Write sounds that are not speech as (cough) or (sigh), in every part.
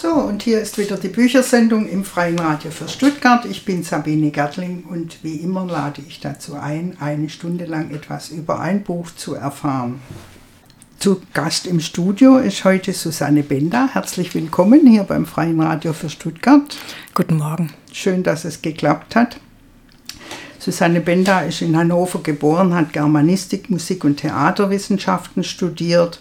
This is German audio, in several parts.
So, und hier ist wieder die Büchersendung im Freien Radio für Stuttgart. Ich bin Sabine Gertling und wie immer lade ich dazu ein, eine Stunde lang etwas über ein Buch zu erfahren. Zu Gast im Studio ist heute Susanne Bender. Herzlich willkommen hier beim Freien Radio für Stuttgart. Guten Morgen. Schön, dass es geklappt hat. Susanne Bender ist in Hannover geboren, hat Germanistik, Musik und Theaterwissenschaften studiert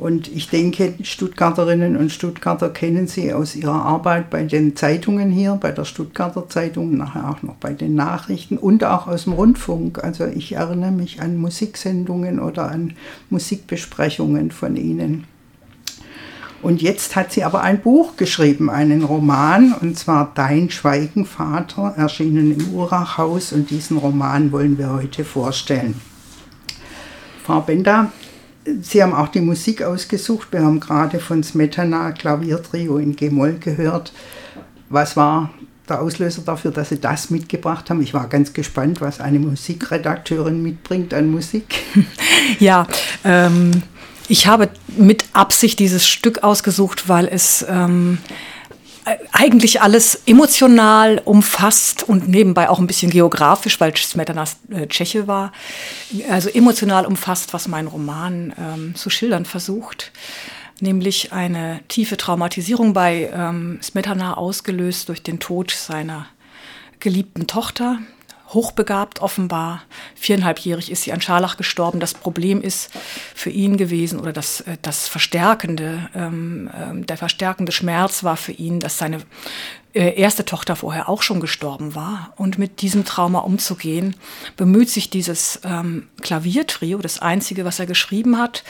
und ich denke, Stuttgarterinnen und Stuttgarter kennen sie aus ihrer Arbeit bei den Zeitungen hier, bei der Stuttgarter Zeitung, nachher auch noch bei den Nachrichten und auch aus dem Rundfunk. Also ich erinnere mich an Musiksendungen oder an Musikbesprechungen von ihnen. Und jetzt hat sie aber ein Buch geschrieben, einen Roman, und zwar Dein Schweigen, Vater, erschienen im Urachhaus. Und diesen Roman wollen wir heute vorstellen. Frau Benda, Sie haben auch die Musik ausgesucht. Wir haben gerade von Smetana Klaviertrio in G-Moll gehört. Was war der Auslöser dafür, dass Sie das mitgebracht haben? Ich war ganz gespannt, was eine Musikredakteurin mitbringt an Musik. (laughs) Ja, ähm, ich habe mit Absicht dieses Stück ausgesucht, weil es ähm, eigentlich alles emotional umfasst und nebenbei auch ein bisschen geografisch, weil Smetana äh, Tscheche war, also emotional umfasst, was mein Roman ähm, zu schildern versucht, nämlich eine tiefe Traumatisierung bei ähm, Smetana ausgelöst durch den Tod seiner geliebten Tochter, hochbegabt offenbar. Viereinhalbjährig ist sie an Scharlach gestorben. Das Problem ist für ihn gewesen oder das, äh, das verstärkende, ähm, ähm, der verstärkende Schmerz war für ihn, dass seine äh, erste Tochter vorher auch schon gestorben war. Und mit diesem Trauma umzugehen, bemüht sich dieses ähm, Klaviertrio, das einzige, was er geschrieben hat.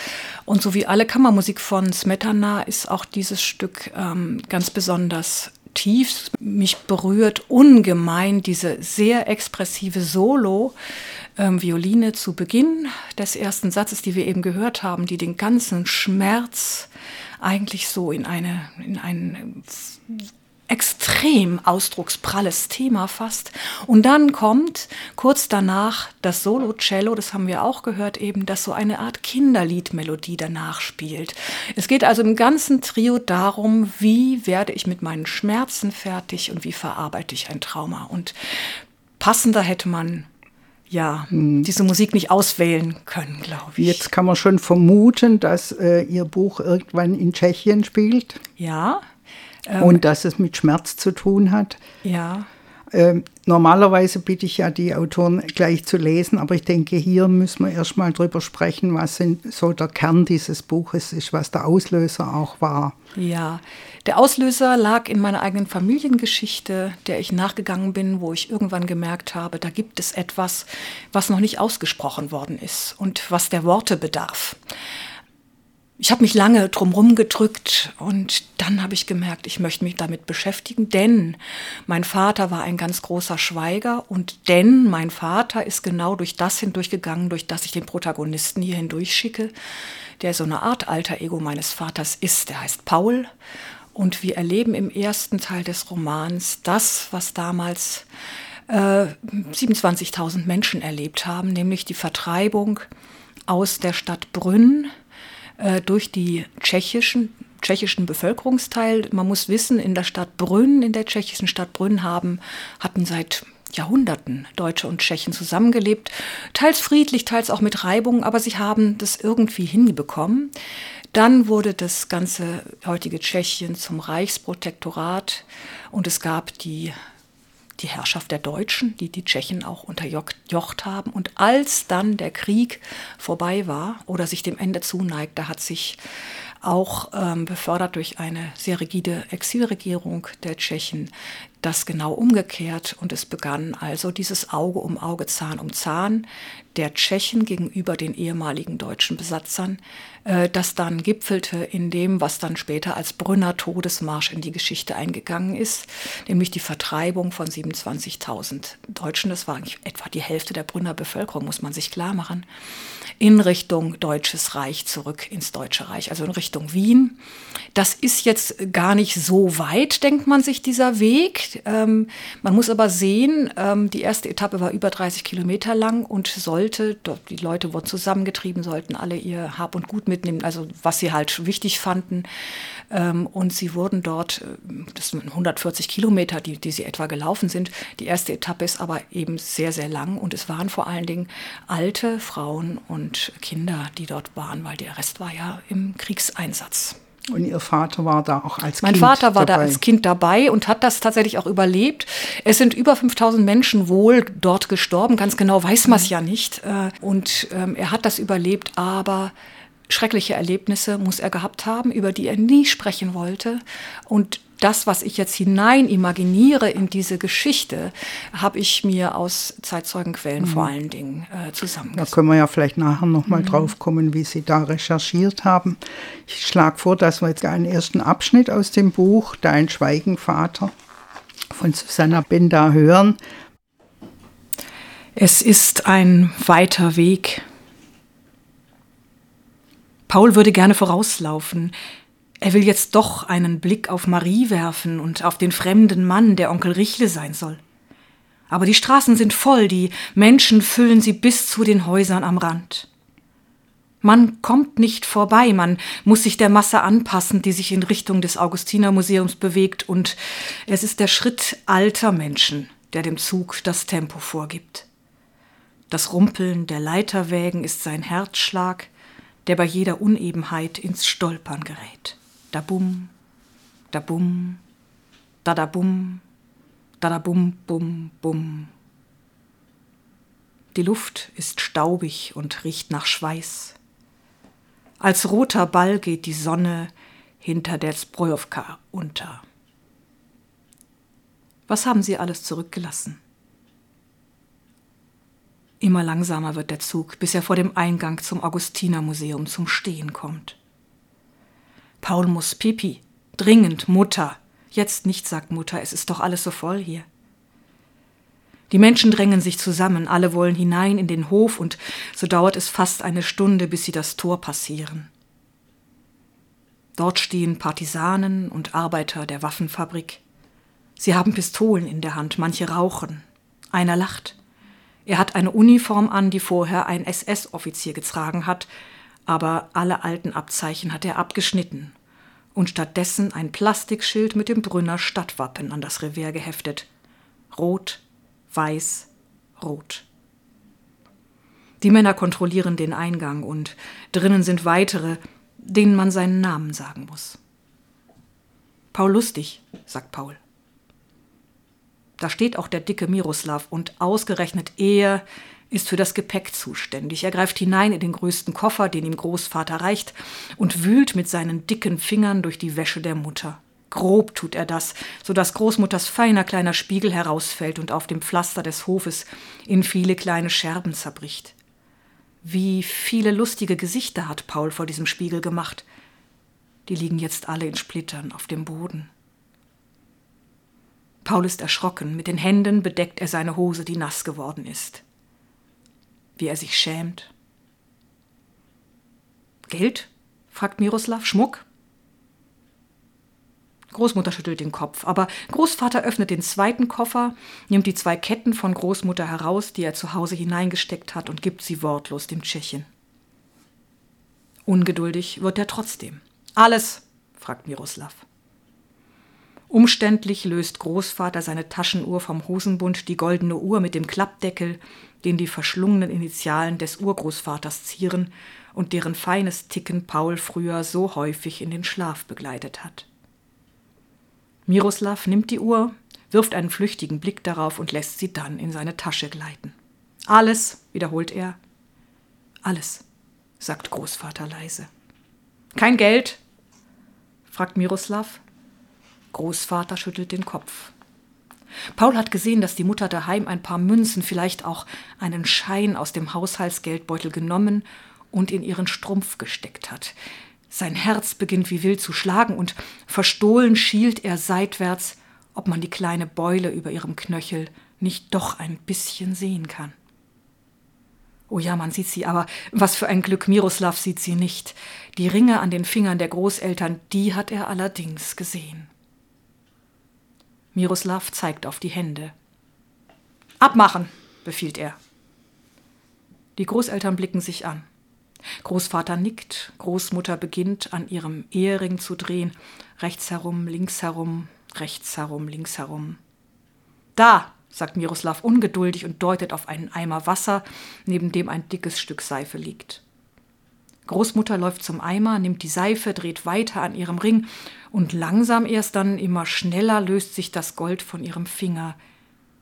Und so wie alle Kammermusik von Smetana ist auch dieses Stück ähm, ganz besonders tief. Mich berührt ungemein diese sehr expressive Solo. Ähm, zu Beginn des ersten Satzes, die wir eben gehört haben, die den ganzen Schmerz eigentlich so in eine, in einen extrem ausdruckspralles Thema fast. Und dann kommt kurz danach das Solo-Cello, das haben wir auch gehört eben, das so eine Art Kinderliedmelodie danach spielt. Es geht also im ganzen Trio darum, wie werde ich mit meinen Schmerzen fertig und wie verarbeite ich ein Trauma. Und passender hätte man ja, hm. diese Musik nicht auswählen können, glaube ich. Jetzt kann man schon vermuten, dass äh, Ihr Buch irgendwann in Tschechien spielt. Ja, ähm, und dass es mit Schmerz zu tun hat. Ja. Ähm, normalerweise bitte ich ja die Autoren gleich zu lesen, aber ich denke, hier müssen wir erstmal drüber sprechen, was so der Kern dieses Buches ist, was der Auslöser auch war. Ja, der Auslöser lag in meiner eigenen Familiengeschichte, der ich nachgegangen bin, wo ich irgendwann gemerkt habe, da gibt es etwas, was noch nicht ausgesprochen worden ist und was der Worte bedarf ich habe mich lange drumherum gedrückt und dann habe ich gemerkt, ich möchte mich damit beschäftigen, denn mein Vater war ein ganz großer Schweiger und denn mein Vater ist genau durch das hindurchgegangen, durch das ich den Protagonisten hier hindurchschicke, der so eine Art alter Ego meines Vaters ist. Der heißt Paul und wir erleben im ersten Teil des Romans das, was damals äh, 27.000 Menschen erlebt haben, nämlich die Vertreibung aus der Stadt Brünn äh, durch die tschechischen, tschechischen Bevölkerungsteil. Man muss wissen, in der Stadt Brünn, in der tschechischen Stadt Brünn haben, hatten seit Jahrhunderten Deutsche und Tschechen zusammengelebt, teils friedlich, teils auch mit Reibung, aber sie haben das irgendwie hinbekommen. Dann wurde das ganze heutige Tschechien zum Reichsprotektorat und es gab die die Herrschaft der Deutschen, die die Tschechen auch unterjocht haben. Und als dann der Krieg vorbei war oder sich dem Ende zuneigte, hat sich auch ähm, befördert durch eine sehr rigide Exilregierung der Tschechen das genau umgekehrt. Und es begann also dieses Auge um Auge, Zahn um Zahn der Tschechen gegenüber den ehemaligen deutschen Besatzern, äh, das dann gipfelte in dem, was dann später als Brünner Todesmarsch in die Geschichte eingegangen ist, nämlich die Vertreibung von 27.000 Deutschen, das war etwa die Hälfte der Brünner Bevölkerung, muss man sich klar machen, in Richtung Deutsches Reich zurück ins Deutsche Reich, also in Richtung Wien. Das ist jetzt gar nicht so weit, denkt man sich, dieser Weg. Ähm, man muss aber sehen, ähm, die erste Etappe war über 30 Kilometer lang und sollte, die Leute wurden zusammengetrieben, sollten alle ihr Hab und Gut mitnehmen, also was sie halt wichtig fanden. Ähm, und sie wurden dort, äh, das sind 140 Kilometer, die, die sie etwa gelaufen sind. Die erste Etappe ist aber eben sehr, sehr lang und es waren vor allen Dingen alte Frauen und Kinder, die dort waren, weil der Rest war ja im Kriegseinsatz. Und Ihr Vater war da auch als mein Kind Mein Vater war dabei. da als Kind dabei und hat das tatsächlich auch überlebt. Es sind über 5000 Menschen wohl dort gestorben. Ganz genau weiß man es ja nicht. Äh, und ähm, er hat das überlebt, aber schreckliche Erlebnisse muss er gehabt haben, über die er nie sprechen wollte. Und das, was ich jetzt hinein imaginiere in diese Geschichte, habe ich mir aus Zeitzeugenquellen mhm. vor allen Dingen äh, zusammengesetzt. Da können wir ja vielleicht nachher nochmal mhm. drauf kommen, wie Sie da recherchiert haben. Ich schlage vor, dass wir jetzt einen ersten Abschnitt aus dem Buch Dein Schweigenvater von Susanna Benda hören. Es ist ein weiter Weg, Paul würde gerne vorauslaufen. Er will jetzt doch einen Blick auf Marie werfen und auf den fremden Mann, der Onkel Richle sein soll. Aber die Straßen sind voll, die Menschen füllen sie bis zu den Häusern am Rand. Man kommt nicht vorbei, man muss sich der Masse anpassen, die sich in Richtung des Augustinermuseums bewegt, und es ist der Schritt alter Menschen, der dem Zug das Tempo vorgibt. Das Rumpeln der Leiterwägen ist sein Herzschlag, der bei jeder Unebenheit ins Stolpern gerät. Da bum, da bum, da da bum, da da bum, bum, bum. Die Luft ist staubig und riecht nach Schweiß. Als roter Ball geht die Sonne hinter der Zbrojowka unter. Was haben Sie alles zurückgelassen? Immer langsamer wird der Zug, bis er vor dem Eingang zum Augustinermuseum zum Stehen kommt. Paul muss Pipi. Dringend, Mutter. Jetzt nicht, sagt Mutter, es ist doch alles so voll hier. Die Menschen drängen sich zusammen, alle wollen hinein in den Hof, und so dauert es fast eine Stunde, bis sie das Tor passieren. Dort stehen Partisanen und Arbeiter der Waffenfabrik. Sie haben Pistolen in der Hand, manche rauchen. Einer lacht. Er hat eine Uniform an, die vorher ein SS-Offizier getragen hat, aber alle alten Abzeichen hat er abgeschnitten und stattdessen ein Plastikschild mit dem Brünner Stadtwappen an das Revers geheftet. Rot, weiß, rot. Die Männer kontrollieren den Eingang und drinnen sind weitere, denen man seinen Namen sagen muss. Paul Lustig, sagt Paul. Da steht auch der dicke Miroslav und ausgerechnet er ist für das Gepäck zuständig. Er greift hinein in den größten Koffer, den ihm Großvater reicht, und wühlt mit seinen dicken Fingern durch die Wäsche der Mutter. Grob tut er das, so dass Großmutters feiner kleiner Spiegel herausfällt und auf dem Pflaster des Hofes in viele kleine Scherben zerbricht. Wie viele lustige Gesichter hat Paul vor diesem Spiegel gemacht. Die liegen jetzt alle in Splittern auf dem Boden. Paul ist erschrocken, mit den Händen bedeckt er seine Hose, die nass geworden ist. Wie er sich schämt. Geld? fragt Miroslav. Schmuck? Großmutter schüttelt den Kopf, aber Großvater öffnet den zweiten Koffer, nimmt die zwei Ketten von Großmutter heraus, die er zu Hause hineingesteckt hat, und gibt sie wortlos dem Tschechen. Ungeduldig wird er trotzdem. Alles? fragt Miroslav. Umständlich löst Großvater seine Taschenuhr vom Hosenbund, die goldene Uhr mit dem Klappdeckel, den die verschlungenen Initialen des Urgroßvaters zieren und deren feines Ticken Paul früher so häufig in den Schlaf begleitet hat. Miroslav nimmt die Uhr, wirft einen flüchtigen Blick darauf und lässt sie dann in seine Tasche gleiten. Alles, wiederholt er. Alles, sagt Großvater leise. Kein Geld? fragt Miroslav. Großvater schüttelt den Kopf. Paul hat gesehen, dass die Mutter daheim ein paar Münzen, vielleicht auch einen Schein aus dem Haushaltsgeldbeutel genommen und in ihren Strumpf gesteckt hat. Sein Herz beginnt wie wild zu schlagen und verstohlen schielt er seitwärts, ob man die kleine Beule über ihrem Knöchel nicht doch ein bisschen sehen kann. Oh ja, man sieht sie, aber was für ein Glück, Miroslav sieht sie nicht. Die Ringe an den Fingern der Großeltern, die hat er allerdings gesehen. Miroslav zeigt auf die Hände. Abmachen, befiehlt er. Die Großeltern blicken sich an. Großvater nickt, Großmutter beginnt an ihrem Ehering zu drehen, rechts herum, links herum, rechts herum, links herum. Da, sagt Miroslav ungeduldig und deutet auf einen Eimer Wasser, neben dem ein dickes Stück Seife liegt. Großmutter läuft zum Eimer, nimmt die Seife, dreht weiter an ihrem Ring und langsam erst dann immer schneller löst sich das Gold von ihrem Finger.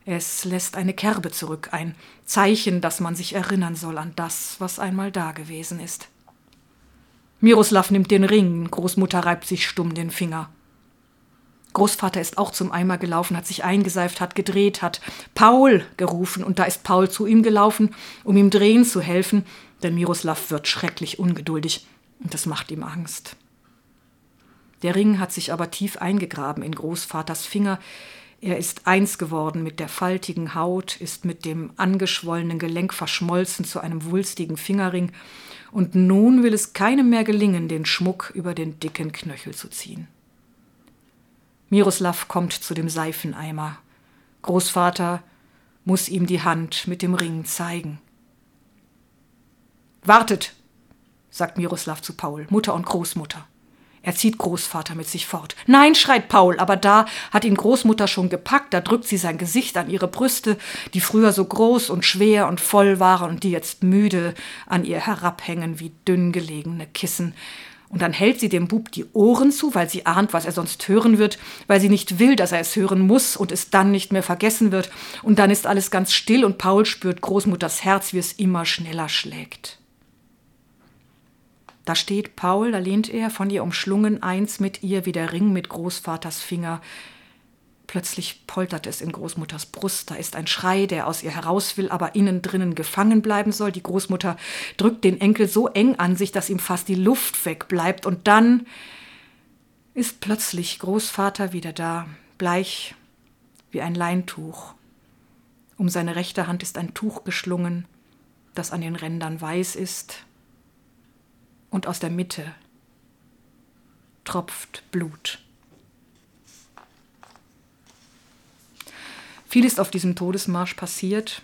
Es lässt eine Kerbe zurück, ein Zeichen, dass man sich erinnern soll an das, was einmal da gewesen ist. Miroslav nimmt den Ring, Großmutter reibt sich stumm den Finger. Großvater ist auch zum Eimer gelaufen, hat sich eingeseift, hat gedreht, hat Paul gerufen und da ist Paul zu ihm gelaufen, um ihm drehen zu helfen, denn Miroslav wird schrecklich ungeduldig und das macht ihm Angst. Der Ring hat sich aber tief eingegraben in Großvaters Finger, er ist eins geworden mit der faltigen Haut, ist mit dem angeschwollenen Gelenk verschmolzen zu einem wulstigen Fingerring, und nun will es keinem mehr gelingen, den Schmuck über den dicken Knöchel zu ziehen. Miroslav kommt zu dem Seifeneimer. Großvater muss ihm die Hand mit dem Ring zeigen. Wartet, sagt Miroslav zu Paul, Mutter und Großmutter. Er zieht Großvater mit sich fort. Nein, schreit Paul, aber da hat ihn Großmutter schon gepackt, da drückt sie sein Gesicht an ihre Brüste, die früher so groß und schwer und voll waren und die jetzt müde an ihr herabhängen wie dünn gelegene Kissen. Und dann hält sie dem Bub die Ohren zu, weil sie ahnt, was er sonst hören wird, weil sie nicht will, dass er es hören muss und es dann nicht mehr vergessen wird. Und dann ist alles ganz still und Paul spürt Großmutters Herz, wie es immer schneller schlägt. Da steht Paul, da lehnt er, von ihr umschlungen, eins mit ihr wie der Ring mit Großvaters Finger. Plötzlich poltert es in Großmutters Brust, da ist ein Schrei, der aus ihr heraus will, aber innen drinnen gefangen bleiben soll. Die Großmutter drückt den Enkel so eng an sich, dass ihm fast die Luft wegbleibt. Und dann ist plötzlich Großvater wieder da, bleich wie ein Leintuch. Um seine rechte Hand ist ein Tuch geschlungen, das an den Rändern weiß ist, und aus der Mitte tropft Blut. Viel ist auf diesem Todesmarsch passiert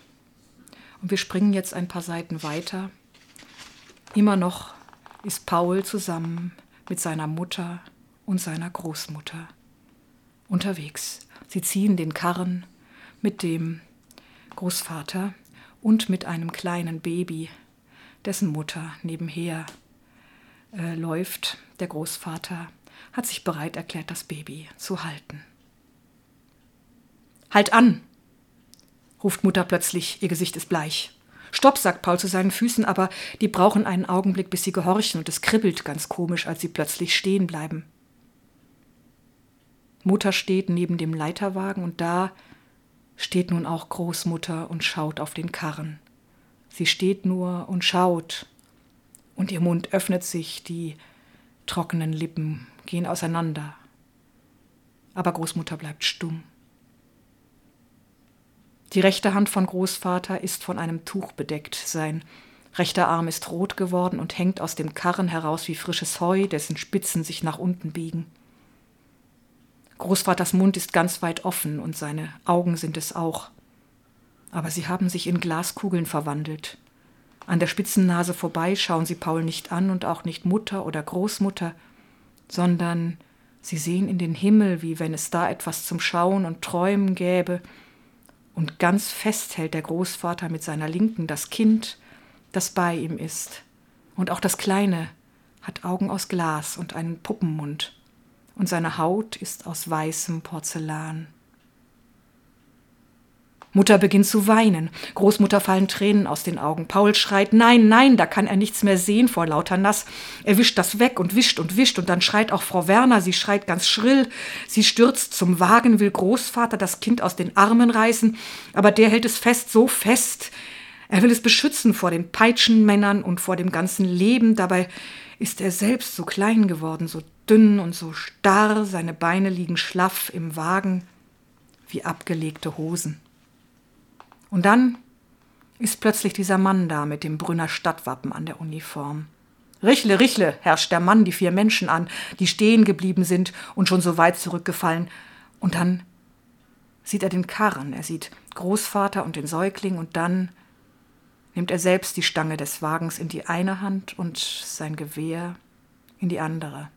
und wir springen jetzt ein paar Seiten weiter. Immer noch ist Paul zusammen mit seiner Mutter und seiner Großmutter unterwegs. Sie ziehen den Karren mit dem Großvater und mit einem kleinen Baby, dessen Mutter nebenher äh, läuft, der Großvater hat sich bereit erklärt, das Baby zu halten. Halt an! ruft Mutter plötzlich, ihr Gesicht ist bleich. Stopp, sagt Paul zu seinen Füßen, aber die brauchen einen Augenblick, bis sie gehorchen, und es kribbelt ganz komisch, als sie plötzlich stehen bleiben. Mutter steht neben dem Leiterwagen und da steht nun auch Großmutter und schaut auf den Karren. Sie steht nur und schaut und ihr Mund öffnet sich, die trockenen Lippen gehen auseinander. Aber Großmutter bleibt stumm. Die rechte Hand von Großvater ist von einem Tuch bedeckt, sein rechter Arm ist rot geworden und hängt aus dem Karren heraus wie frisches Heu, dessen Spitzen sich nach unten biegen. Großvaters Mund ist ganz weit offen und seine Augen sind es auch. Aber sie haben sich in Glaskugeln verwandelt. An der Spitzennase vorbei schauen sie Paul nicht an und auch nicht Mutter oder Großmutter, sondern sie sehen in den Himmel, wie wenn es da etwas zum Schauen und Träumen gäbe, und ganz fest hält der Großvater mit seiner Linken das Kind, das bei ihm ist, und auch das Kleine hat Augen aus Glas und einen Puppenmund, und seine Haut ist aus weißem Porzellan. Mutter beginnt zu weinen. Großmutter fallen Tränen aus den Augen. Paul schreit, nein, nein, da kann er nichts mehr sehen vor lauter Nass. Er wischt das weg und wischt und wischt und dann schreit auch Frau Werner, sie schreit ganz schrill. Sie stürzt zum Wagen, will Großvater das Kind aus den Armen reißen, aber der hält es fest, so fest. Er will es beschützen vor den Peitschenmännern und vor dem ganzen Leben. Dabei ist er selbst so klein geworden, so dünn und so starr, seine Beine liegen schlaff im Wagen wie abgelegte Hosen. Und dann ist plötzlich dieser Mann da mit dem Brünner Stadtwappen an der Uniform. Richle, Richle, herrscht der Mann die vier Menschen an, die stehen geblieben sind und schon so weit zurückgefallen. Und dann sieht er den Karren, er sieht Großvater und den Säugling und dann nimmt er selbst die Stange des Wagens in die eine Hand und sein Gewehr in die andere.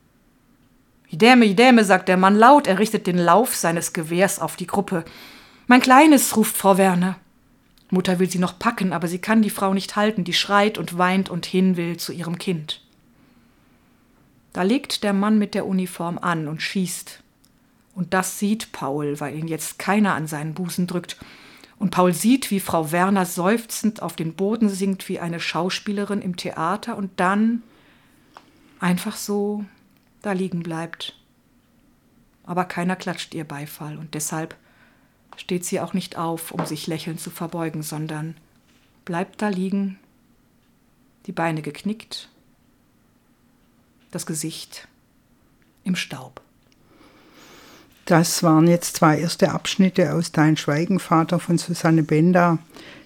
Idäme, Idäme, sagt der Mann laut, er richtet den Lauf seines Gewehrs auf die Gruppe. Mein Kleines, ruft Frau Werner. Mutter will sie noch packen, aber sie kann die Frau nicht halten, die schreit und weint und hin will zu ihrem Kind. Da legt der Mann mit der Uniform an und schießt. Und das sieht Paul, weil ihn jetzt keiner an seinen Busen drückt. Und Paul sieht, wie Frau Werner seufzend auf den Boden sinkt wie eine Schauspielerin im Theater und dann einfach so da liegen bleibt. Aber keiner klatscht ihr Beifall und deshalb steht sie auch nicht auf, um sich lächelnd zu verbeugen, sondern bleibt da liegen, die Beine geknickt, das Gesicht im Staub. Das waren jetzt zwei erste Abschnitte aus Dein Schweigenvater von Susanne Benda.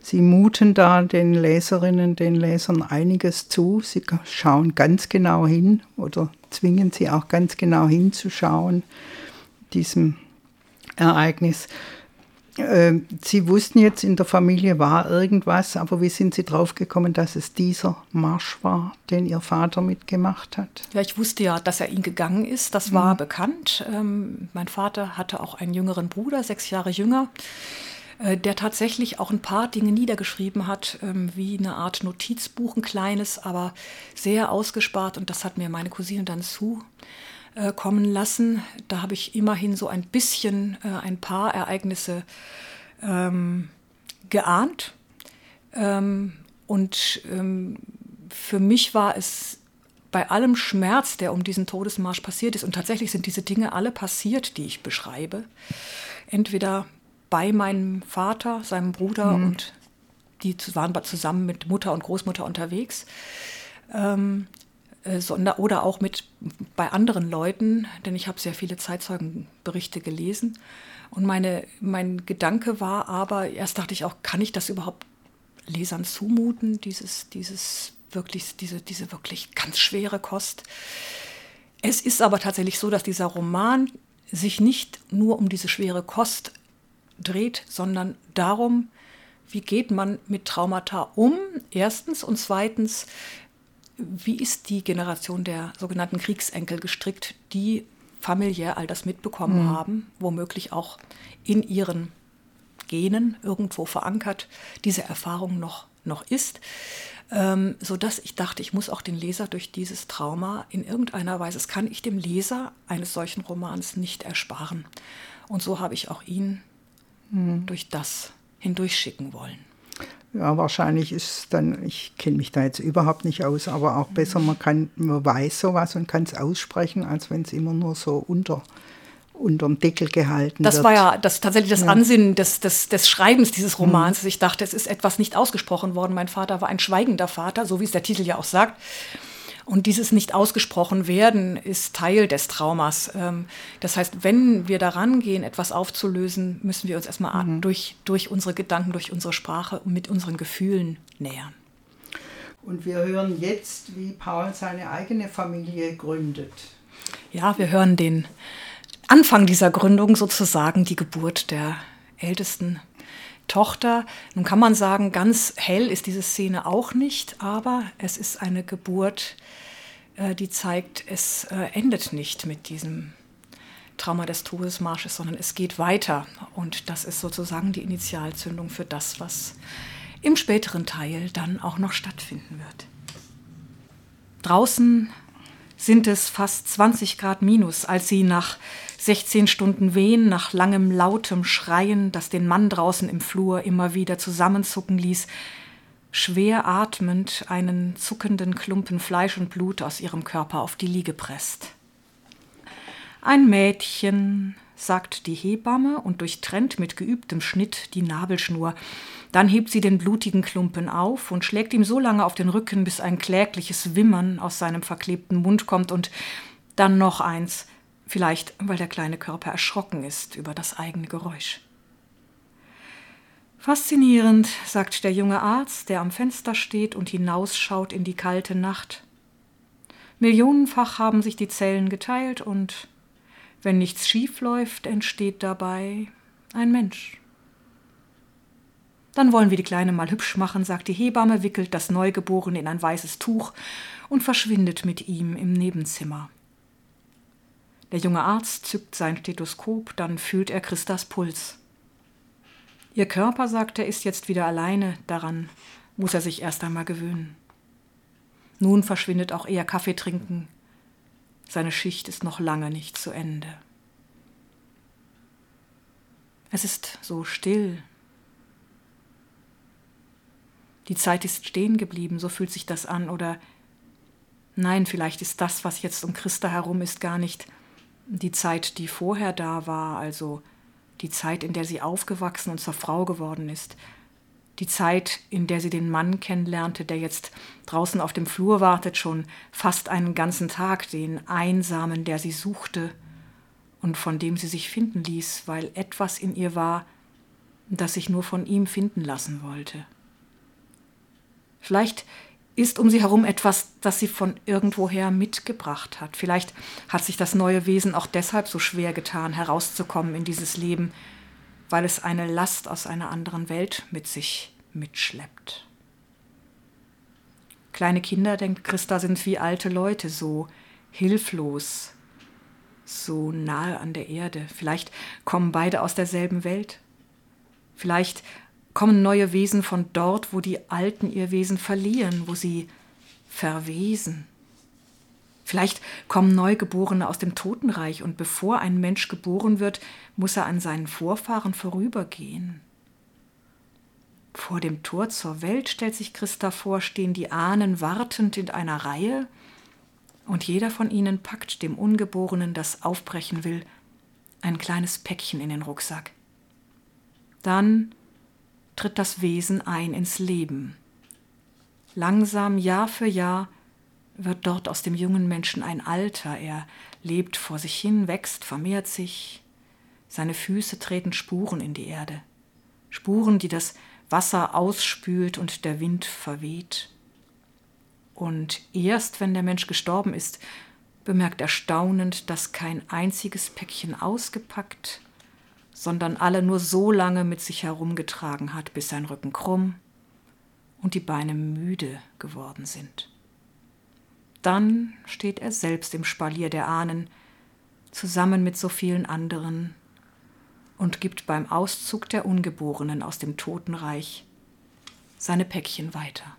Sie muten da den Leserinnen, den Lesern einiges zu. Sie schauen ganz genau hin oder zwingen sie auch ganz genau hinzuschauen, diesem Ereignis. Ähm, sie wussten jetzt, in der Familie war irgendwas, aber wie sind Sie draufgekommen, dass es dieser Marsch war, den Ihr Vater mitgemacht hat? Ja, ich wusste ja, dass er ihn gegangen ist. Das war mhm. bekannt. Ähm, mein Vater hatte auch einen jüngeren Bruder, sechs Jahre jünger, äh, der tatsächlich auch ein paar Dinge niedergeschrieben hat, ähm, wie eine Art Notizbuch, ein kleines, aber sehr ausgespart. Und das hat mir meine Cousine dann zu äh, kommen lassen. Da habe ich immerhin so ein bisschen äh, ein paar Ereignisse ähm, geahnt. Ähm, und ähm, für mich war es bei allem Schmerz, der um diesen Todesmarsch passiert ist, und tatsächlich sind diese Dinge alle passiert, die ich beschreibe, entweder bei meinem Vater, seinem Bruder mhm. und die waren zusammen mit Mutter und Großmutter unterwegs. Ähm, äh, oder auch mit bei anderen Leuten, denn ich habe sehr viele Zeitzeugenberichte gelesen. Und meine, mein Gedanke war aber, erst dachte ich auch, kann ich das überhaupt Lesern zumuten, dieses, dieses wirklich, diese, diese wirklich ganz schwere Kost. Es ist aber tatsächlich so, dass dieser Roman sich nicht nur um diese schwere Kost dreht, sondern darum, wie geht man mit Traumata um, erstens, und zweitens, wie ist die Generation der sogenannten Kriegsenkel gestrickt, die familiär all das mitbekommen mhm. haben, womöglich auch in ihren Genen irgendwo verankert, diese Erfahrung noch, noch ist, ähm, sodass ich dachte, ich muss auch den Leser durch dieses Trauma in irgendeiner Weise, das kann ich dem Leser eines solchen Romans nicht ersparen. Und so habe ich auch ihn mhm. durch das hindurchschicken wollen. Ja, wahrscheinlich ist dann, ich kenne mich da jetzt überhaupt nicht aus, aber auch besser, man kann, man weiß sowas und kann es aussprechen, als wenn es immer nur so unter unterm Deckel gehalten das wird. Das war ja das, tatsächlich das ja. Ansinnen des, des, des Schreibens dieses Romans. Mhm. Ich dachte, es ist etwas nicht ausgesprochen worden. Mein Vater war ein schweigender Vater, so wie es der Titel ja auch sagt. Und dieses nicht ausgesprochen werden ist Teil des Traumas. Ähm, das heißt, wenn wir daran gehen, etwas aufzulösen, müssen wir uns erstmal mhm. durch, durch unsere Gedanken, durch unsere Sprache und mit unseren Gefühlen nähern. Und wir hören jetzt, wie Paul seine eigene Familie gründet. Ja, wir hören den Anfang dieser Gründung sozusagen, die Geburt der ältesten Tochter. Nun kann man sagen, ganz hell ist diese Szene auch nicht, aber es ist eine Geburt, äh, die zeigt, es äh, endet nicht mit diesem Trauma des Todesmarsches, sondern es geht weiter. Und das ist sozusagen die Initialzündung für das, was im späteren Teil dann auch noch stattfinden wird. Draußen sind es fast 20 Grad minus, als sie nach 16 Stunden Wehen, nach langem lautem Schreien, das den Mann draußen im Flur immer wieder zusammenzucken ließ, schwer atmend einen zuckenden Klumpen Fleisch und Blut aus ihrem Körper auf die Liege presst. Ein Mädchen, sagt die Hebamme und durchtrennt mit geübtem Schnitt die Nabelschnur. Dann hebt sie den blutigen Klumpen auf und schlägt ihm so lange auf den Rücken, bis ein klägliches Wimmern aus seinem verklebten Mund kommt und dann noch eins, vielleicht weil der kleine Körper erschrocken ist über das eigene Geräusch. Faszinierend, sagt der junge Arzt, der am Fenster steht und hinausschaut in die kalte Nacht. Millionenfach haben sich die Zellen geteilt und wenn nichts schief läuft, entsteht dabei Ein Mensch. Dann wollen wir die Kleine mal hübsch machen, sagt die Hebamme, wickelt das Neugeborene in ein weißes Tuch und verschwindet mit ihm im Nebenzimmer. Der junge Arzt zückt sein Stethoskop, dann fühlt er Christas Puls. Ihr Körper, sagt er, ist jetzt wieder alleine, daran muss er sich erst einmal gewöhnen. Nun verschwindet auch er Kaffee trinken. Seine Schicht ist noch lange nicht zu Ende. Es ist so still. Die Zeit ist stehen geblieben, so fühlt sich das an. Oder nein, vielleicht ist das, was jetzt um Christa herum ist, gar nicht die Zeit, die vorher da war, also die Zeit, in der sie aufgewachsen und zur Frau geworden ist, die Zeit, in der sie den Mann kennenlernte, der jetzt draußen auf dem Flur wartet, schon fast einen ganzen Tag, den Einsamen, der sie suchte und von dem sie sich finden ließ, weil etwas in ihr war, das sich nur von ihm finden lassen wollte. Vielleicht ist um sie herum etwas, das sie von irgendwoher mitgebracht hat. Vielleicht hat sich das neue Wesen auch deshalb so schwer getan, herauszukommen in dieses Leben, weil es eine Last aus einer anderen Welt mit sich mitschleppt. Kleine Kinder, denkt Christa, sind wie alte Leute, so hilflos, so nahe an der Erde. Vielleicht kommen beide aus derselben Welt. Vielleicht kommen neue Wesen von dort, wo die Alten ihr Wesen verlieren, wo sie verwesen. Vielleicht kommen Neugeborene aus dem Totenreich und bevor ein Mensch geboren wird, muss er an seinen Vorfahren vorübergehen. Vor dem Tor zur Welt, stellt sich Christa vor, stehen die Ahnen wartend in einer Reihe und jeder von ihnen packt dem Ungeborenen, das aufbrechen will, ein kleines Päckchen in den Rucksack. Dann tritt das Wesen ein ins Leben. Langsam, Jahr für Jahr, wird dort aus dem jungen Menschen ein Alter. Er lebt vor sich hin, wächst, vermehrt sich. Seine Füße treten Spuren in die Erde. Spuren, die das Wasser ausspült und der Wind verweht. Und erst wenn der Mensch gestorben ist, bemerkt er staunend, dass kein einziges Päckchen ausgepackt, sondern alle nur so lange mit sich herumgetragen hat, bis sein Rücken krumm und die Beine müde geworden sind. Dann steht er selbst im Spalier der Ahnen, zusammen mit so vielen anderen, und gibt beim Auszug der Ungeborenen aus dem Totenreich seine Päckchen weiter.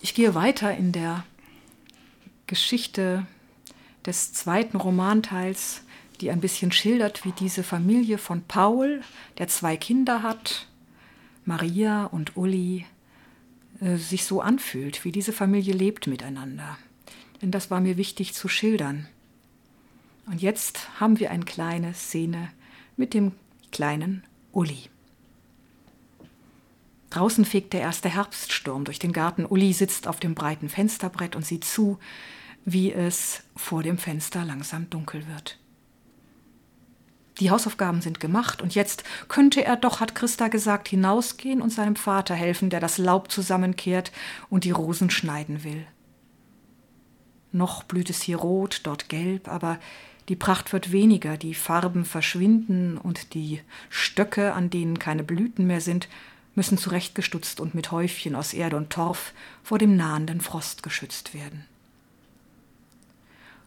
Ich gehe weiter in der Geschichte des zweiten Romanteils, die ein bisschen schildert, wie diese Familie von Paul, der zwei Kinder hat, Maria und Uli, äh, sich so anfühlt, wie diese Familie lebt miteinander. Denn das war mir wichtig zu schildern. Und jetzt haben wir eine kleine Szene mit dem kleinen Uli. Draußen fegt der erste Herbststurm durch den Garten. Uli sitzt auf dem breiten Fensterbrett und sieht zu, wie es vor dem Fenster langsam dunkel wird. Die Hausaufgaben sind gemacht und jetzt könnte er doch, hat Christa gesagt, hinausgehen und seinem Vater helfen, der das Laub zusammenkehrt und die Rosen schneiden will. Noch blüht es hier rot, dort gelb, aber die Pracht wird weniger, die Farben verschwinden und die Stöcke, an denen keine Blüten mehr sind, müssen zurechtgestutzt und mit Häufchen aus Erde und Torf vor dem nahenden Frost geschützt werden.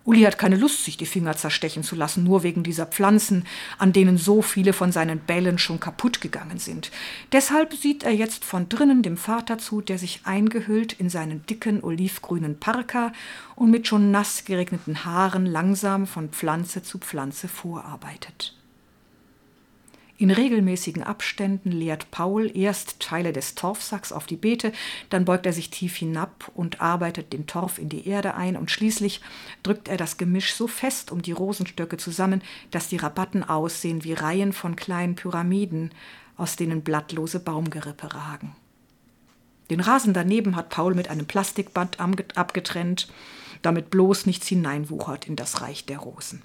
Uli hat keine Lust, sich die Finger zerstechen zu lassen, nur wegen dieser Pflanzen, an denen so viele von seinen Bällen schon kaputt gegangen sind. Deshalb sieht er jetzt von drinnen dem Vater zu, der sich eingehüllt in seinen dicken olivgrünen Parker und mit schon nass geregneten Haaren langsam von Pflanze zu Pflanze vorarbeitet. In regelmäßigen Abständen leert Paul erst Teile des Torfsacks auf die Beete, dann beugt er sich tief hinab und arbeitet den Torf in die Erde ein und schließlich drückt er das Gemisch so fest um die Rosenstöcke zusammen, dass die Rabatten aussehen wie Reihen von kleinen Pyramiden, aus denen blattlose Baumgerippe ragen. Den Rasen daneben hat Paul mit einem Plastikband abgetrennt, damit bloß nichts hineinwuchert in das Reich der Rosen.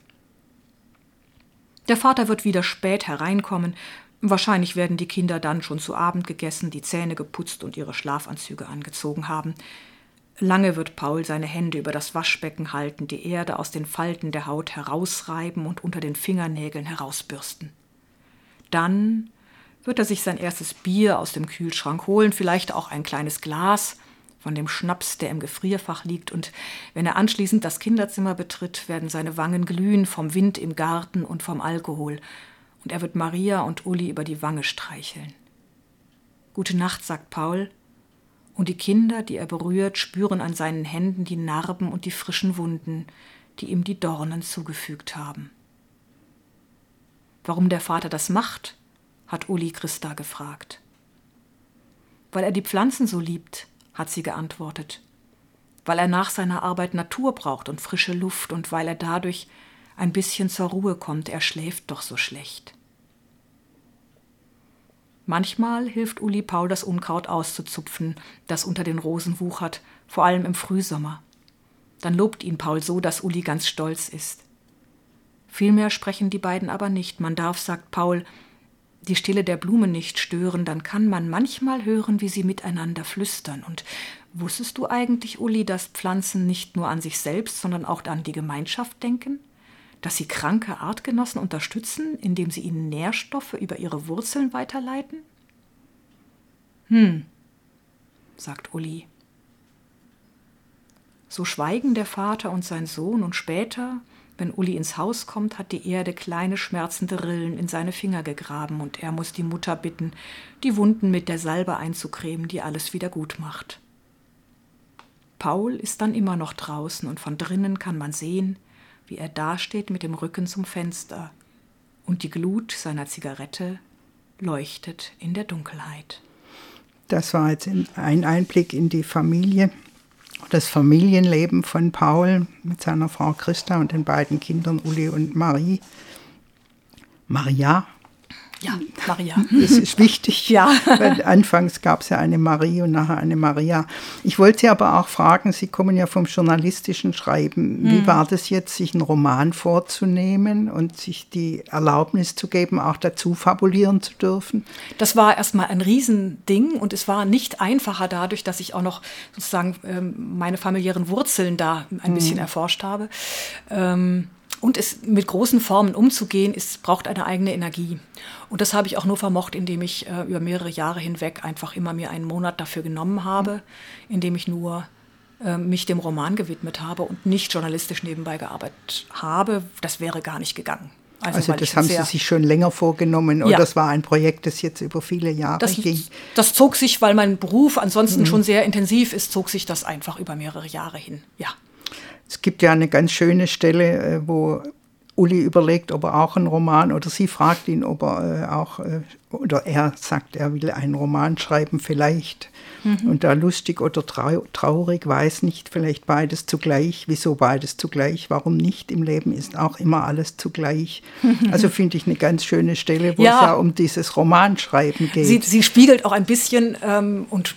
Der Vater wird wieder spät hereinkommen. Wahrscheinlich werden die Kinder dann schon zu Abend gegessen, die Zähne geputzt und ihre Schlafanzüge angezogen haben. Lange wird Paul seine Hände über das Waschbecken halten, die Erde aus den Falten der Haut herausreiben und unter den Fingernägeln herausbürsten. Dann wird er sich sein erstes Bier aus dem Kühlschrank holen, vielleicht auch ein kleines Glas von dem Schnaps, der im Gefrierfach liegt, und wenn er anschließend das Kinderzimmer betritt, werden seine Wangen glühen vom Wind im Garten und vom Alkohol, und er wird Maria und Uli über die Wange streicheln. Gute Nacht, sagt Paul, und die Kinder, die er berührt, spüren an seinen Händen die Narben und die frischen Wunden, die ihm die Dornen zugefügt haben. Warum der Vater das macht, hat Uli Christa gefragt. Weil er die Pflanzen so liebt, hat sie geantwortet. Weil er nach seiner Arbeit Natur braucht und frische Luft und weil er dadurch ein bisschen zur Ruhe kommt, er schläft doch so schlecht. Manchmal hilft Uli Paul, das Unkraut auszuzupfen, das unter den Rosen wuchert, vor allem im Frühsommer. Dann lobt ihn Paul so, dass Uli ganz stolz ist. Vielmehr sprechen die beiden aber nicht. Man darf, sagt Paul, die Stille der Blumen nicht stören, dann kann man manchmal hören, wie sie miteinander flüstern. Und wusstest du eigentlich, Uli, dass Pflanzen nicht nur an sich selbst, sondern auch an die Gemeinschaft denken? dass sie kranke Artgenossen unterstützen, indem sie ihnen Nährstoffe über ihre Wurzeln weiterleiten? Hm, sagt Uli. So schweigen der Vater und sein Sohn, und später, wenn Uli ins Haus kommt, hat die Erde kleine schmerzende Rillen in seine Finger gegraben, und er muss die Mutter bitten, die Wunden mit der Salbe einzucremen, die alles wieder gut macht. Paul ist dann immer noch draußen, und von drinnen kann man sehen, wie er dasteht mit dem Rücken zum Fenster und die Glut seiner Zigarette leuchtet in der Dunkelheit. Das war jetzt ein Einblick in die Familie, das Familienleben von Paul mit seiner Frau Christa und den beiden Kindern Uli und Marie. Maria ja, Maria. Das ist wichtig. ja. Weil anfangs gab es ja eine Marie und nachher eine Maria. Ich wollte Sie aber auch fragen, Sie kommen ja vom journalistischen Schreiben. Wie hm. war das jetzt, sich einen Roman vorzunehmen und sich die Erlaubnis zu geben, auch dazu fabulieren zu dürfen? Das war erstmal ein Riesending und es war nicht einfacher dadurch, dass ich auch noch sozusagen ähm, meine familiären Wurzeln da ein bisschen hm. erforscht habe. Ähm, und es mit großen Formen umzugehen, ist, braucht eine eigene Energie. Und das habe ich auch nur vermocht, indem ich äh, über mehrere Jahre hinweg einfach immer mir einen Monat dafür genommen habe, indem ich nur äh, mich dem Roman gewidmet habe und nicht journalistisch nebenbei gearbeitet habe. Das wäre gar nicht gegangen. Also, also das haben Sie sich schon länger vorgenommen oder ja. das war ein Projekt, das jetzt über viele Jahre das, ging? Das zog sich, weil mein Beruf ansonsten mhm. schon sehr intensiv ist, zog sich das einfach über mehrere Jahre hin. Ja. Es gibt ja eine ganz schöne Stelle, äh, wo Uli überlegt, ob er auch einen Roman oder sie fragt ihn, ob er äh, auch, äh, oder er sagt, er will einen Roman schreiben, vielleicht. Mhm. Und da lustig oder traurig, weiß nicht, vielleicht beides zugleich. Wieso beides zugleich? Warum nicht? Im Leben ist auch immer alles zugleich. (laughs) Also finde ich eine ganz schöne Stelle, wo ja. es ja um dieses Romanschreiben geht. Sie, sie spiegelt auch ein bisschen ähm, und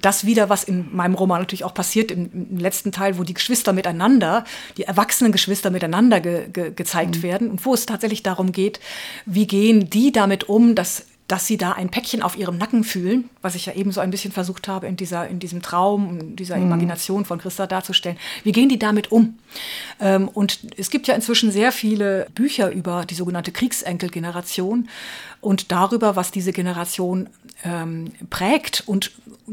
das wieder, was in meinem Roman natürlich auch passiert, im, im letzten Teil, wo die Geschwister miteinander, die erwachsenen Geschwister miteinander ge, ge, gezeigt mhm. werden und wo es tatsächlich darum geht, wie gehen die damit um, dass dass sie da ein Päckchen auf ihrem Nacken fühlen, was ich ja eben so ein bisschen versucht habe, in, dieser, in diesem Traum, in dieser mhm. Imagination von Christa darzustellen. Wie gehen die damit um? Ähm, und es gibt ja inzwischen sehr viele Bücher über die sogenannte Kriegsenkelgeneration und darüber, was diese Generation ähm, prägt und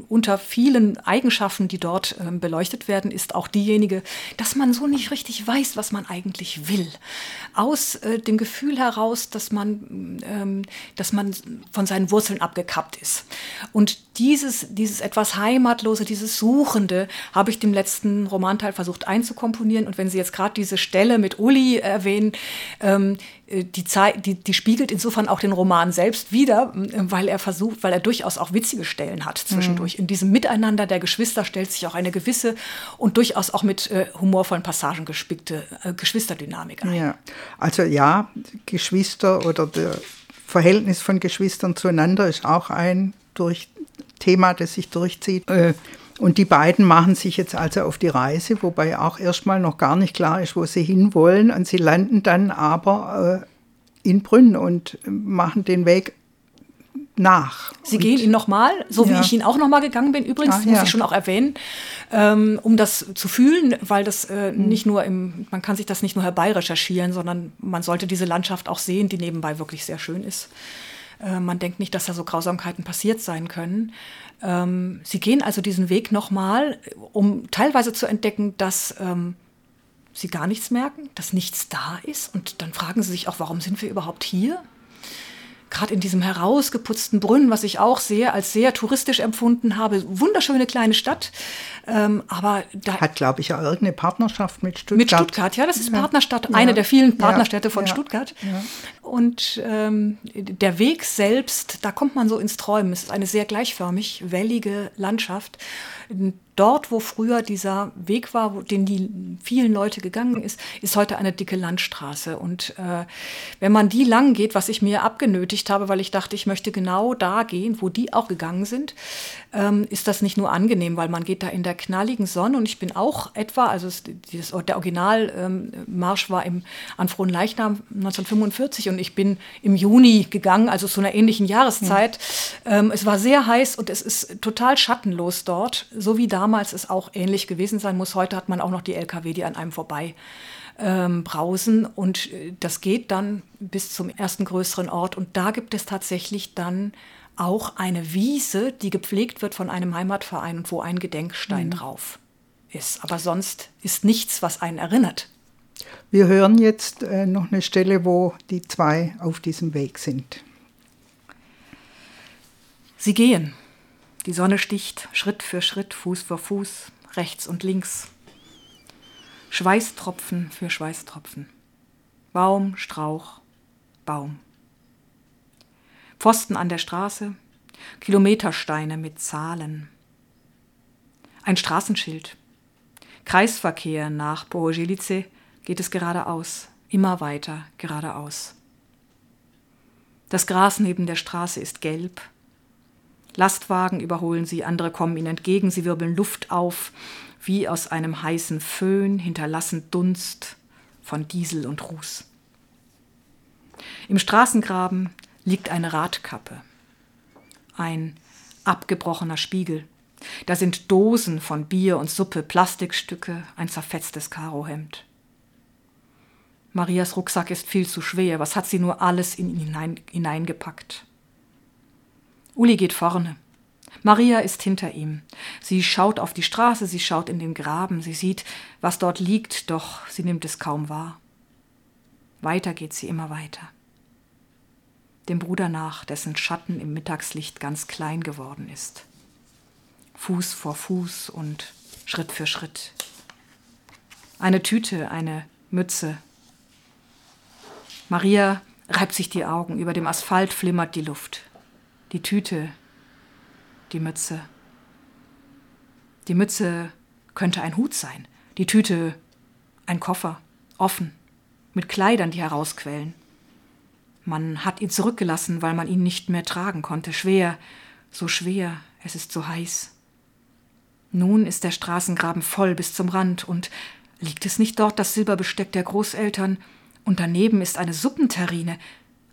unter vielen Eigenschaften, die dort ähm, beleuchtet werden, ist auch diejenige, dass man so nicht richtig weiß, was man eigentlich will. Aus äh, dem Gefühl heraus, dass man, ähm, dass man von seinen Wurzeln abgekappt ist. Und dieses, dieses etwas Heimatlose, dieses Suchende, habe ich dem letzten Romanteil versucht einzukomponieren. Und wenn Sie jetzt gerade diese Stelle mit Uli erwähnen, ähm, äh, die, die, die, spiegelt insofern auch den Roman selbst wieder, weil er versucht, weil er durchaus auch witzige Stellen hat zwischendurch. Mhm. In diesem Miteinander der Geschwister stellt sich auch eine gewisse und durchaus auch mit äh, humorvollen Passagen gespickte äh, Geschwisterdynamik ein. Ja, also ja, Geschwister oder das Verhältnis von Geschwistern zueinander ist auch ein durch Thema, das sich durchzieht. Äh, und die beiden machen sich jetzt also auf die Reise, wobei auch erstmal noch gar nicht klar ist, wo sie hinwollen. Und sie landen dann aber äh, in Brünn und machen den Weg nach. Sie gehen ihn nochmal, so ja. wie ich ihn auch nochmal gegangen bin. Übrigens, Ach, muss ja. ich schon auch erwähnen, ähm, um das zu fühlen, weil das äh, mhm. nicht nur im, man kann sich das nicht nur herbeirecherchieren, sondern man sollte diese Landschaft auch sehen, die nebenbei wirklich sehr schön ist. Äh, man denkt nicht, dass da so Grausamkeiten passiert sein können. Ähm, sie gehen also diesen Weg nochmal, um teilweise zu entdecken, dass ähm, sie gar nichts merken, dass nichts da ist. Und dann fragen sie sich auch, warum sind wir überhaupt hier? Gerade in diesem herausgeputzten Brunnen, was ich auch sehe, als sehr touristisch empfunden habe. Wunderschöne kleine Stadt. Ähm, aber da Hat, glaube ich, auch irgendeine Partnerschaft mit Stuttgart. Mit Stuttgart, ja, das ist ja. Partnerstadt, ja. eine der vielen Partnerstädte ja. von Stuttgart. Und ähm, der Weg selbst, da kommt man so ins Träumen. Es ist eine sehr gleichförmig, wellige Landschaft dort, wo früher dieser Weg war, wo, den die vielen Leute gegangen ist, ist heute eine dicke Landstraße. Und äh, wenn man die lang geht, was ich mir abgenötigt habe, weil ich dachte, ich möchte genau da gehen, wo die auch gegangen sind, ähm, ist das nicht nur angenehm, weil man geht da in der knalligen Sonne und ich bin auch etwa, also es, dieses, der Originalmarsch ähm, war im, an Frohenleichnam 1945 und ich bin im Juni gegangen, also zu einer ähnlichen Jahreszeit. Mhm. Ähm, es war sehr heiß und es ist total schattenlos dort, so wie damals es auch ähnlich gewesen sein muss. Heute hat man auch noch die LKW, die an einem vorbei ähm, brausen und äh, das geht dann bis zum ersten größeren Ort und da gibt es tatsächlich dann auch eine Wiese, die gepflegt wird von einem Heimatverein und wo ein Gedenkstein mhm. drauf ist. Aber sonst ist nichts, was einen erinnert. Wir hören jetzt äh, noch eine Stelle, wo die zwei auf diesem Weg sind. Sie gehen. Die Sonne sticht Schritt für Schritt, Fuß für Fuß, rechts und links. Schweißtropfen für Schweißtropfen. Baum, Strauch, Baum. Pfosten an der Straße, Kilometersteine mit Zahlen. Ein Straßenschild. Kreisverkehr nach Bohojelice geht es geradeaus, immer weiter geradeaus. Das Gras neben der Straße ist gelb. Lastwagen überholen sie, andere kommen ihnen entgegen, sie wirbeln Luft auf, wie aus einem heißen Föhn, hinterlassen Dunst von Diesel und Ruß. Im Straßengraben liegt eine Radkappe, ein abgebrochener Spiegel. Da sind Dosen von Bier und Suppe, Plastikstücke, ein zerfetztes Karohemd. Marias Rucksack ist viel zu schwer. Was hat sie nur alles in ihn hinein, hineingepackt? Uli geht vorne. Maria ist hinter ihm. Sie schaut auf die Straße, sie schaut in den Graben, sie sieht, was dort liegt, doch sie nimmt es kaum wahr. Weiter geht sie immer weiter dem Bruder nach, dessen Schatten im Mittagslicht ganz klein geworden ist. Fuß vor Fuß und Schritt für Schritt. Eine Tüte, eine Mütze. Maria reibt sich die Augen, über dem Asphalt flimmert die Luft. Die Tüte, die Mütze. Die Mütze könnte ein Hut sein, die Tüte ein Koffer, offen, mit Kleidern, die herausquellen. Man hat ihn zurückgelassen, weil man ihn nicht mehr tragen konnte. Schwer, so schwer, es ist so heiß. Nun ist der Straßengraben voll bis zum Rand und liegt es nicht dort das Silberbesteck der Großeltern? Und daneben ist eine Suppenterrine.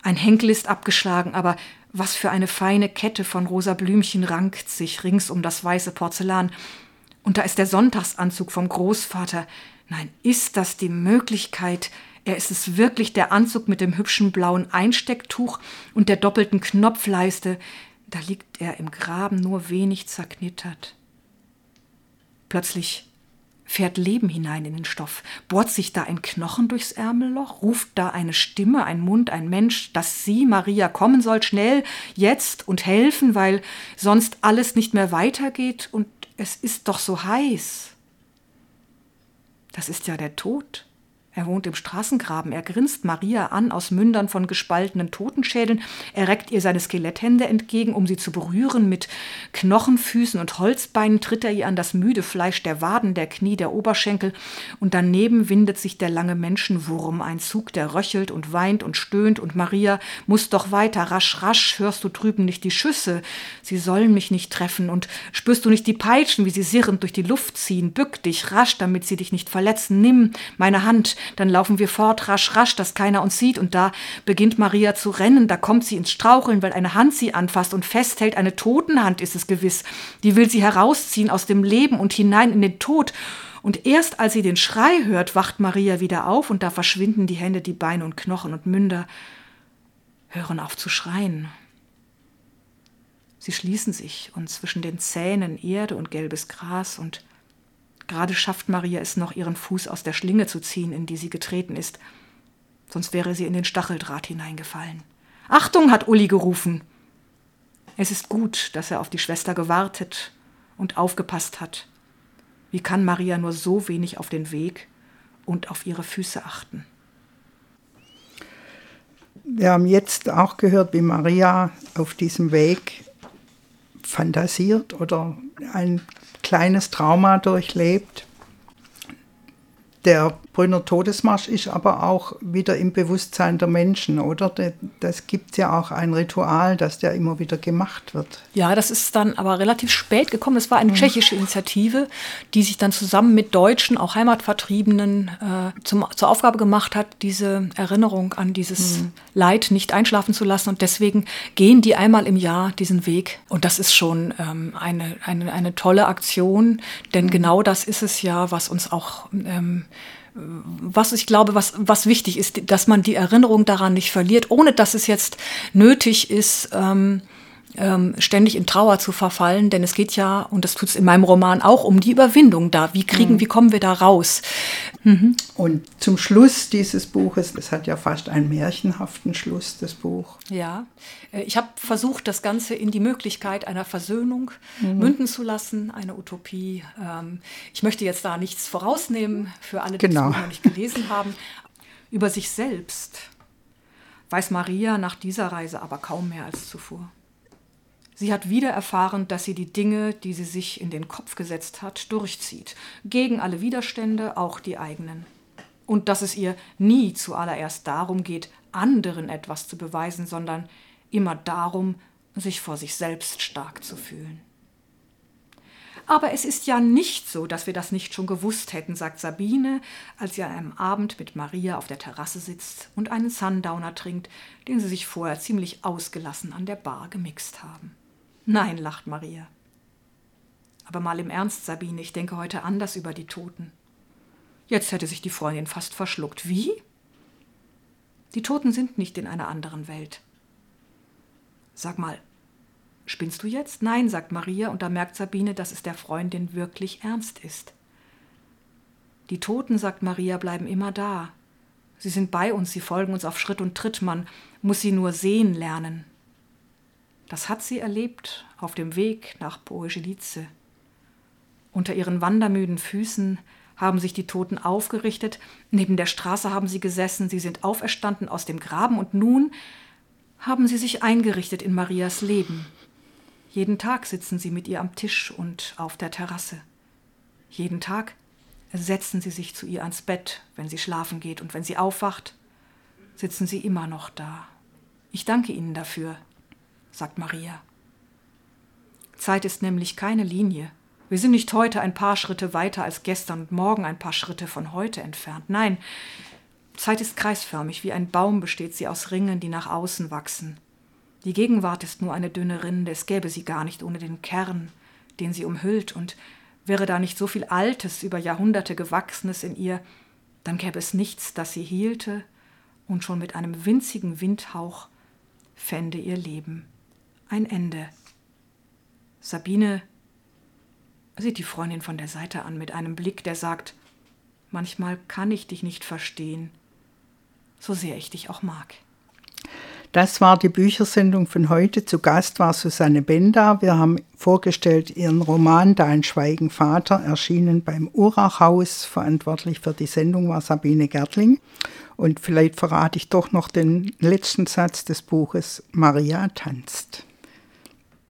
Ein Henkel ist abgeschlagen, aber was für eine feine Kette von rosa Blümchen rankt sich rings um das weiße Porzellan. Und da ist der Sonntagsanzug vom Großvater. Nein, ist das die Möglichkeit, er ist es wirklich der Anzug mit dem hübschen blauen Einstecktuch und der doppelten Knopfleiste. Da liegt er im Graben nur wenig zerknittert. Plötzlich fährt Leben hinein in den Stoff. Bohrt sich da ein Knochen durchs Ärmelloch? Ruft da eine Stimme, ein Mund, ein Mensch, dass sie, Maria, kommen soll, schnell, jetzt und helfen, weil sonst alles nicht mehr weitergeht und es ist doch so heiß. Das ist ja der Tod. Er wohnt im Straßengraben. Er grinst Maria an aus Mündern von gespaltenen Totenschädeln. Er reckt ihr seine Skeletthände entgegen, um sie zu berühren. Mit Knochenfüßen und Holzbeinen tritt er ihr an das müde Fleisch der Waden, der Knie, der Oberschenkel. Und daneben windet sich der lange Menschenwurm, ein Zug, der röchelt und weint und stöhnt. Und Maria muss doch weiter. Rasch, rasch hörst du drüben nicht die Schüsse. Sie sollen mich nicht treffen. Und spürst du nicht die Peitschen, wie sie sirrend durch die Luft ziehen. Bück dich rasch, damit sie dich nicht verletzen. Nimm meine Hand dann laufen wir fort, rasch, rasch, dass keiner uns sieht. Und da beginnt Maria zu rennen, da kommt sie ins Straucheln, weil eine Hand sie anfasst und festhält. Eine Totenhand ist es gewiss. Die will sie herausziehen aus dem Leben und hinein in den Tod. Und erst als sie den Schrei hört, wacht Maria wieder auf und da verschwinden die Hände, die Beine und Knochen und Münder hören auf zu schreien. Sie schließen sich und zwischen den Zähnen Erde und gelbes Gras und gerade schafft Maria es noch, ihren Fuß aus der Schlinge zu ziehen, in die sie getreten ist. Sonst wäre sie in den Stacheldraht hineingefallen. Achtung, hat Uli gerufen. Es ist gut, dass er auf die Schwester gewartet und aufgepasst hat. Wie kann Maria nur so wenig auf den Weg und auf ihre Füße achten? Wir haben jetzt auch gehört, wie Maria auf diesem Weg fantasiert oder ein kleines Trauma durchlebt. Der Brünner Todesmarsch ist aber auch wieder im Bewusstsein der Menschen, oder? Das gibt ja auch ein Ritual, das der immer wieder gemacht wird. Ja, das ist dann aber relativ spät gekommen. Es war eine mhm. tschechische Initiative, die sich dann zusammen mit Deutschen, auch Heimatvertriebenen, äh, zum, zur Aufgabe gemacht hat, diese Erinnerung an dieses mhm. Leid nicht einschlafen zu lassen. Und deswegen gehen die einmal im Jahr diesen Weg. Und das ist schon ähm, eine, eine, eine tolle Aktion, denn mhm. genau das ist es ja, was uns auch ähm, was ich glaube, was, was wichtig ist, dass man die Erinnerung daran nicht verliert, ohne dass es jetzt nötig ist, ähm, ähm, ständig in Trauer zu verfallen, denn es geht ja, und das tut es in meinem Roman auch, um die Überwindung da. Wie kriegen, mhm. wie kommen wir da raus? Mhm. Und zum Schluss dieses Buches, es hat ja fast einen märchenhaften Schluss, das Buch. Ja, äh, ich habe versucht, das Ganze in die Möglichkeit einer Versöhnung mhm. münden zu lassen, eine Utopie. Ähm, ich möchte jetzt da nichts vorausnehmen für alle, die genau. es noch nicht gelesen haben. Über sich selbst weiß Maria nach dieser Reise aber kaum mehr als zuvor. Sie hat wieder erfahren, dass sie die Dinge, die sie sich in den Kopf gesetzt hat, durchzieht, gegen alle Widerstände, auch die eigenen. Und dass es ihr nie zuallererst darum geht, anderen etwas zu beweisen, sondern immer darum, sich vor sich selbst stark zu fühlen. Aber es ist ja nicht so, dass wir das nicht schon gewusst hätten, sagt Sabine, als sie an einem Abend mit Maria auf der Terrasse sitzt und einen Sundowner trinkt, den sie sich vorher ziemlich ausgelassen an der Bar gemixt haben. Nein, lacht Maria. Aber mal im Ernst, Sabine, ich denke heute anders über die Toten. Jetzt hätte sich die Freundin fast verschluckt. Wie? Die Toten sind nicht in einer anderen Welt. Sag mal, spinnst du jetzt? Nein, sagt Maria, und da merkt Sabine, dass es der Freundin wirklich ernst ist. Die Toten, sagt Maria, bleiben immer da. Sie sind bei uns, sie folgen uns auf Schritt und Tritt, man muss sie nur sehen lernen. Das hat sie erlebt auf dem Weg nach Boegelice. Unter ihren wandermüden Füßen haben sich die Toten aufgerichtet, neben der Straße haben sie gesessen, sie sind auferstanden aus dem Graben und nun haben sie sich eingerichtet in Marias Leben. Jeden Tag sitzen sie mit ihr am Tisch und auf der Terrasse. Jeden Tag setzen sie sich zu ihr ans Bett, wenn sie schlafen geht, und wenn sie aufwacht, sitzen sie immer noch da. Ich danke Ihnen dafür, sagt Maria. Zeit ist nämlich keine Linie. Wir sind nicht heute ein paar Schritte weiter als gestern und morgen ein paar Schritte von heute entfernt. Nein, Zeit ist kreisförmig, wie ein Baum besteht sie aus Ringen, die nach außen wachsen. Die Gegenwart ist nur eine dünne Rinde, es gäbe sie gar nicht ohne den Kern, den sie umhüllt, und wäre da nicht so viel Altes, über Jahrhunderte gewachsenes in ihr, dann gäbe es nichts, das sie hielte, und schon mit einem winzigen Windhauch fände ihr Leben ein Ende. Sabine sieht die Freundin von der Seite an mit einem Blick, der sagt, manchmal kann ich dich nicht verstehen, so sehr ich dich auch mag. Das war die Büchersendung von heute. Zu Gast war Susanne Benda. Wir haben vorgestellt ihren Roman Dein Schweigen Vater, erschienen beim Urachhaus. Verantwortlich für die Sendung war Sabine Gertling. Und vielleicht verrate ich doch noch den letzten Satz des Buches. Maria tanzt.